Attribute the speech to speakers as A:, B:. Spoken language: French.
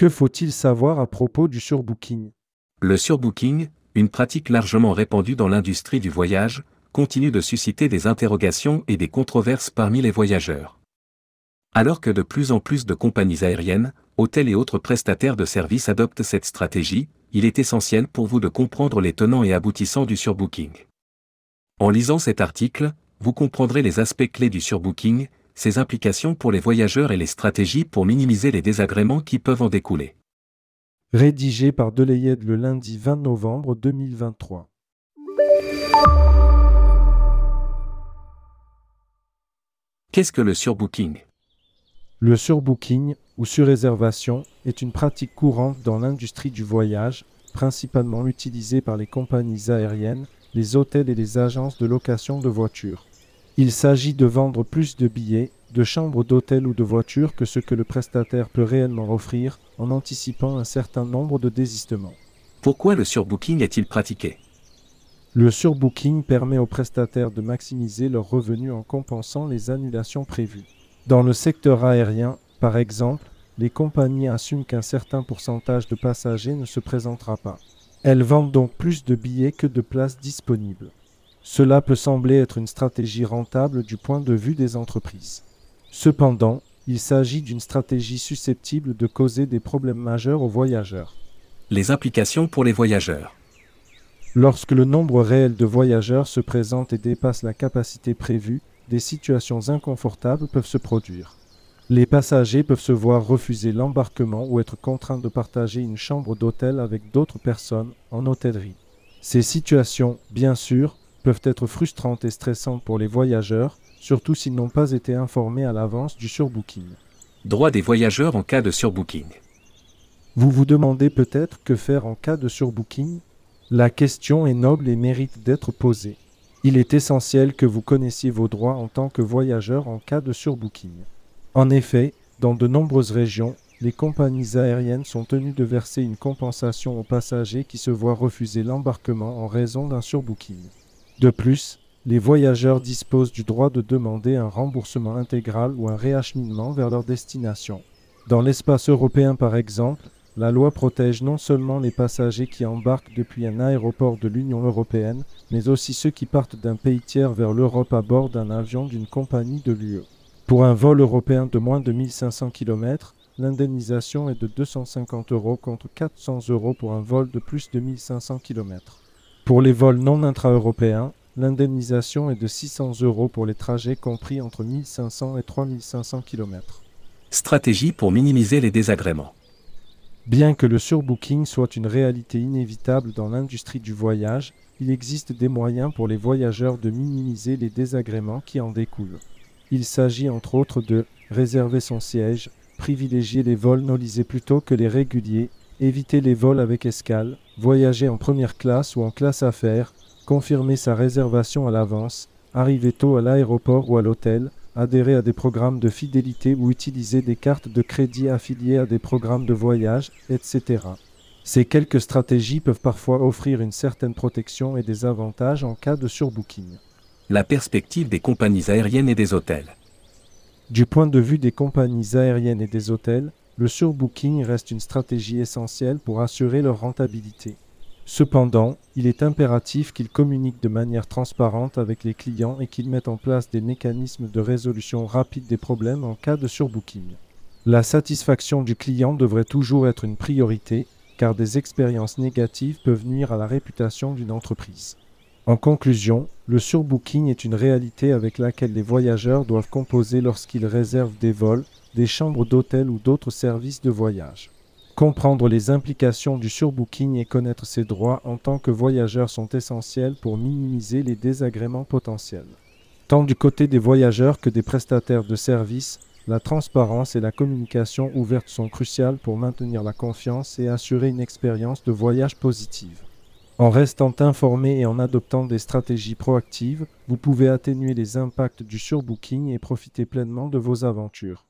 A: Que faut-il savoir à propos du surbooking?
B: Le surbooking, une pratique largement répandue dans l'industrie du voyage, continue de susciter des interrogations et des controverses parmi les voyageurs. Alors que de plus en plus de compagnies aériennes, hôtels et autres prestataires de services adoptent cette stratégie, il est essentiel pour vous de comprendre les tenants et aboutissants du surbooking. En lisant cet article, vous comprendrez les aspects clés du surbooking, ses implications pour les voyageurs et les stratégies pour minimiser les désagréments qui peuvent en découler.
A: Rédigé par Delayed le lundi 20 novembre 2023.
B: Qu'est-ce que le surbooking?
A: Le surbooking, ou surréservation, est une pratique courante dans l'industrie du voyage, principalement utilisée par les compagnies aériennes, les hôtels et les agences de location de voitures. Il s'agit de vendre plus de billets, de chambres d'hôtel ou de voitures que ce que le prestataire peut réellement offrir en anticipant un certain nombre de désistements.
B: Pourquoi le surbooking est-il pratiqué?
A: Le surbooking permet aux prestataires de maximiser leurs revenus en compensant les annulations prévues. Dans le secteur aérien, par exemple, les compagnies assument qu'un certain pourcentage de passagers ne se présentera pas. Elles vendent donc plus de billets que de places disponibles. Cela peut sembler être une stratégie rentable du point de vue des entreprises. Cependant, il s'agit d'une stratégie susceptible de causer des problèmes majeurs aux voyageurs.
B: Les implications pour les voyageurs.
A: Lorsque le nombre réel de voyageurs se présente et dépasse la capacité prévue, des situations inconfortables peuvent se produire. Les passagers peuvent se voir refuser l'embarquement ou être contraints de partager une chambre d'hôtel avec d'autres personnes en hôtellerie. Ces situations, bien sûr, peuvent être frustrantes et stressantes pour les voyageurs, surtout s'ils n'ont pas été informés à l'avance du surbooking.
B: Droit des voyageurs en cas de surbooking.
A: Vous vous demandez peut-être que faire en cas de surbooking? La question est noble et mérite d'être posée. Il est essentiel que vous connaissiez vos droits en tant que voyageur en cas de surbooking. En effet, dans de nombreuses régions, les compagnies aériennes sont tenues de verser une compensation aux passagers qui se voient refuser l'embarquement en raison d'un surbooking. De plus, les voyageurs disposent du droit de demander un remboursement intégral ou un réacheminement vers leur destination. Dans l'espace européen par exemple, la loi protège non seulement les passagers qui embarquent depuis un aéroport de l'Union européenne, mais aussi ceux qui partent d'un pays tiers vers l'Europe à bord d'un avion d'une compagnie de l'UE. Pour un vol européen de moins de 1500 km, l'indemnisation est de 250 euros contre 400 euros pour un vol de plus de 1500 km. Pour les vols non intra-européens, l'indemnisation est de 600 euros pour les trajets compris entre 1500 et 3500 km.
B: Stratégie pour minimiser les désagréments.
A: Bien que le surbooking soit une réalité inévitable dans l'industrie du voyage, il existe des moyens pour les voyageurs de minimiser les désagréments qui en découlent. Il s'agit entre autres de réserver son siège, privilégier les vols nolisés plutôt que les réguliers, éviter les vols avec escale, voyager en première classe ou en classe affaires, confirmer sa réservation à l'avance, arriver tôt à l'aéroport ou à l'hôtel, adhérer à des programmes de fidélité ou utiliser des cartes de crédit affiliées à des programmes de voyage, etc. Ces quelques stratégies peuvent parfois offrir une certaine protection et des avantages en cas de surbooking
B: la perspective des compagnies aériennes et des hôtels.
A: Du point de vue des compagnies aériennes et des hôtels, le surbooking reste une stratégie essentielle pour assurer leur rentabilité. Cependant, il est impératif qu'ils communiquent de manière transparente avec les clients et qu'ils mettent en place des mécanismes de résolution rapide des problèmes en cas de surbooking. La satisfaction du client devrait toujours être une priorité, car des expériences négatives peuvent nuire à la réputation d'une entreprise. En conclusion, le surbooking est une réalité avec laquelle les voyageurs doivent composer lorsqu'ils réservent des vols, des chambres d'hôtel ou d'autres services de voyage. Comprendre les implications du surbooking et connaître ses droits en tant que voyageur sont essentiels pour minimiser les désagréments potentiels. Tant du côté des voyageurs que des prestataires de services, la transparence et la communication ouverte sont cruciales pour maintenir la confiance et assurer une expérience de voyage positive. En restant informé et en adoptant des stratégies proactives, vous pouvez atténuer les impacts du surbooking et profiter pleinement de vos aventures.